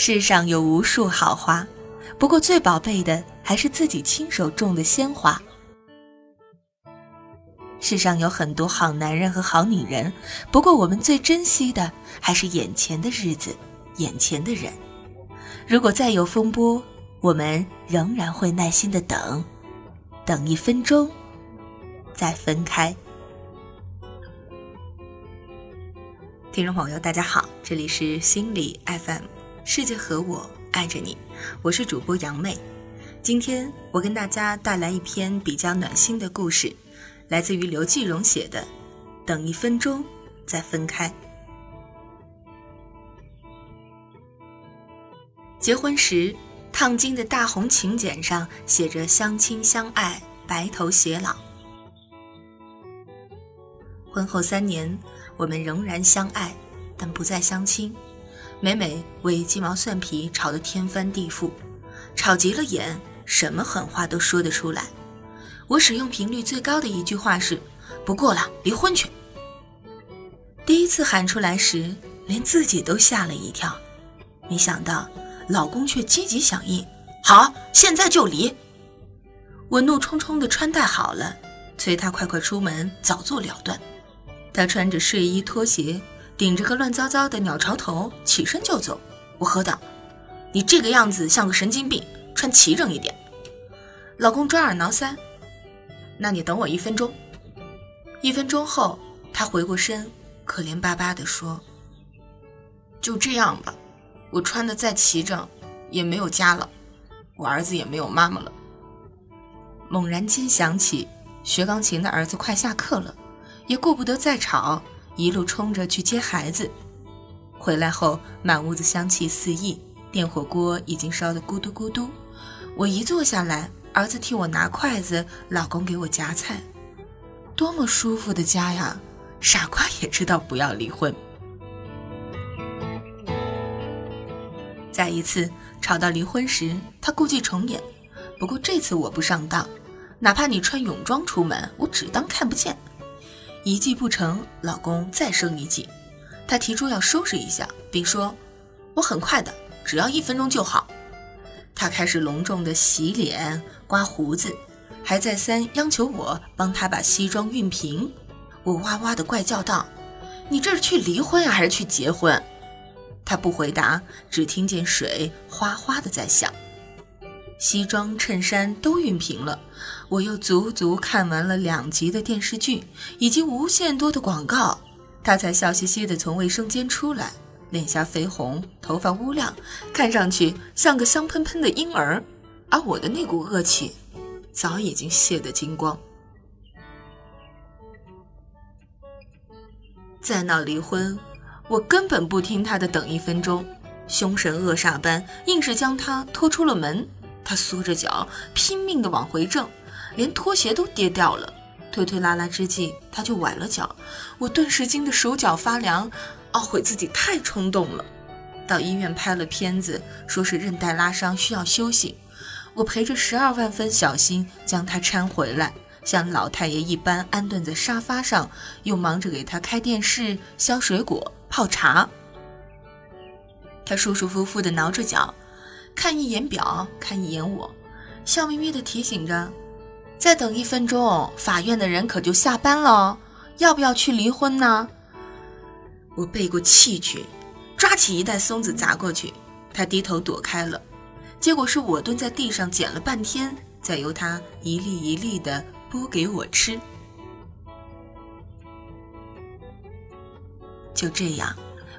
世上有无数好花，不过最宝贝的还是自己亲手种的鲜花。世上有很多好男人和好女人，不过我们最珍惜的还是眼前的日子，眼前的人。如果再有风波，我们仍然会耐心的等，等一分钟，再分开。听众朋友，大家好，这里是心理 FM。世界和我爱着你，我是主播杨妹。今天我跟大家带来一篇比较暖心的故事，来自于刘继荣写的《等一分钟再分开》。结婚时，烫金的大红请柬上写着“相亲相爱，白头偕老”。婚后三年，我们仍然相爱，但不再相亲。每每为鸡毛蒜皮吵得天翻地覆，吵急了眼，什么狠话都说得出来。我使用频率最高的一句话是：“不过了，离婚去。”第一次喊出来时，连自己都吓了一跳。没想到老公却积极响应：“好，现在就离。”我怒冲冲地穿戴好了，催他快快出门，早做了断。他穿着睡衣拖鞋。顶着个乱糟糟的鸟巢头，起身就走。我喝道：“你这个样子像个神经病，穿齐整一点。”老公抓耳挠腮：“那你等我一分钟。”一分钟后，他回过身，可怜巴巴地说：“就这样吧，我穿的再齐整，也没有家了，我儿子也没有妈妈了。”猛然间想起学钢琴的儿子快下课了，也顾不得再吵。一路冲着去接孩子，回来后满屋子香气四溢，电火锅已经烧得咕嘟咕嘟。我一坐下来，儿子替我拿筷子，老公给我夹菜，多么舒服的家呀！傻瓜也知道不要离婚。再一次吵到离婚时，他故伎重演，不过这次我不上当，哪怕你穿泳装出门，我只当看不见。一计不成，老公再生一计，他提出要收拾一下，并说：“我很快的，只要一分钟就好。”他开始隆重的洗脸、刮胡子，还再三央求我帮他把西装熨平。我哇哇的怪叫道：“你这是去离婚啊，还是去结婚？”他不回答，只听见水哗哗的在响。西装、衬衫都熨平了，我又足足看完了两集的电视剧，以及无限多的广告，他才笑嘻嘻地从卫生间出来，脸颊绯红，头发乌亮，看上去像个香喷喷的婴儿，而我的那股恶气早已经泄得精光。再闹离婚，我根本不听他的，等一分钟，凶神恶煞般硬是将他拖出了门。他缩着脚，拼命地往回挣，连拖鞋都跌掉了。推推拉拉之际，他就崴了脚。我顿时惊得手脚发凉，懊悔自己太冲动了。到医院拍了片子，说是韧带拉伤，需要休息。我陪着十二万分小心将他搀回来，像老太爷一般安顿在沙发上，又忙着给他开电视、削水果、泡茶。他舒舒服服地挠着脚。看一眼表，看一眼我，笑眯眯地提醒着：“再等一分钟，法院的人可就下班了。要不要去离婚呢？”我背过气去，抓起一袋松子砸过去，他低头躲开了。结果是我蹲在地上捡了半天，再由他一粒一粒的剥给我吃。就这样，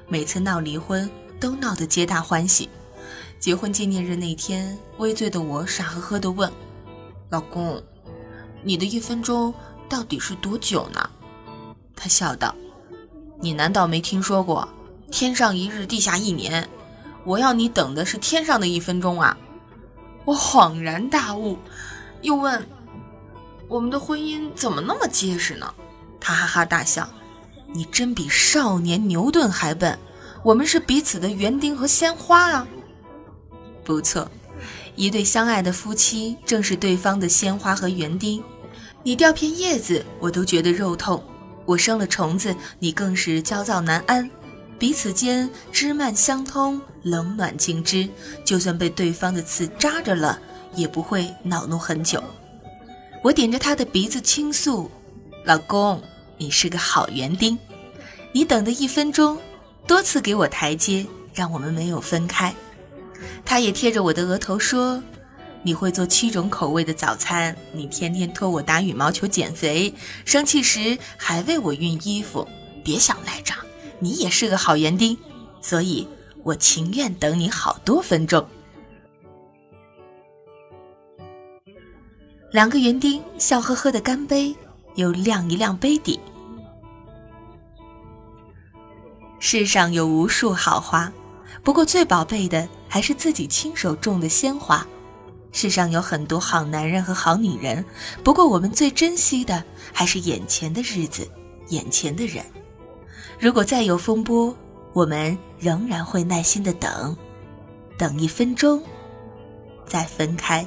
每次闹离婚都闹得皆大欢喜。结婚纪念日那天，微醉的我傻呵呵地问：“老公，你的一分钟到底是多久呢？”他笑道：“你难道没听说过‘天上一日，地下一年’？我要你等的是天上的一分钟啊！”我恍然大悟，又问：“我们的婚姻怎么那么结实呢？”他哈哈大笑：“你真比少年牛顿还笨！我们是彼此的园丁和鲜花啊！”不错，一对相爱的夫妻正是对方的鲜花和园丁。你掉片叶子，我都觉得肉痛；我生了虫子，你更是焦躁难安。彼此间枝蔓相通，冷暖尽知。就算被对方的刺扎着了，也不会恼怒很久。我点着他的鼻子倾诉：“老公，你是个好园丁，你等的一分钟，多次给我台阶，让我们没有分开。”他也贴着我的额头说：“你会做七种口味的早餐，你天天托我打羽毛球减肥，生气时还为我熨衣服。别想赖账。”你也是个好园丁，所以我情愿等你好多分钟。两个园丁笑呵呵的干杯，又亮一亮杯底。世上有无数好花，不过最宝贝的还是自己亲手种的鲜花。世上有很多好男人和好女人，不过我们最珍惜的还是眼前的日子，眼前的人。如果再有风波，我们仍然会耐心的等，等一分钟，再分开。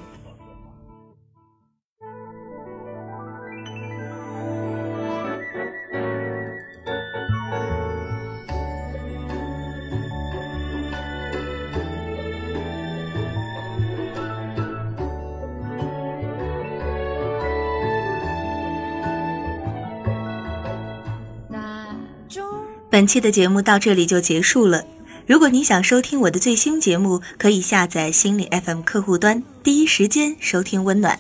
本期的节目到这里就结束了。如果你想收听我的最新节目，可以下载心理 FM 客户端，第一时间收听温暖。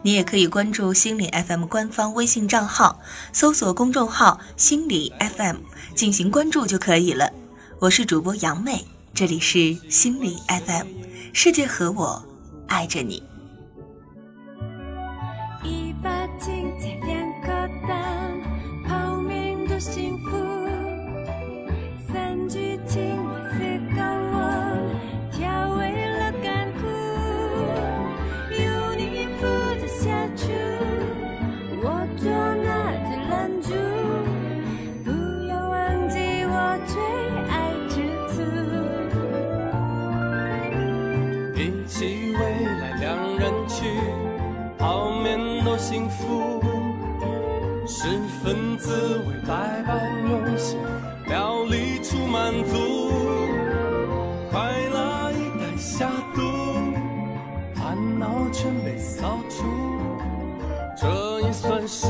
你也可以关注心理 FM 官方微信账号，搜索公众号“心理 FM” 进行关注就可以了。我是主播杨美，这里是心理 FM，世界和我爱着你。不要忘记我最爱吃醋一起未来两人去泡面多幸福十分滋味百般用心料理出满足快乐一旦下肚烦恼全被扫除。这也算是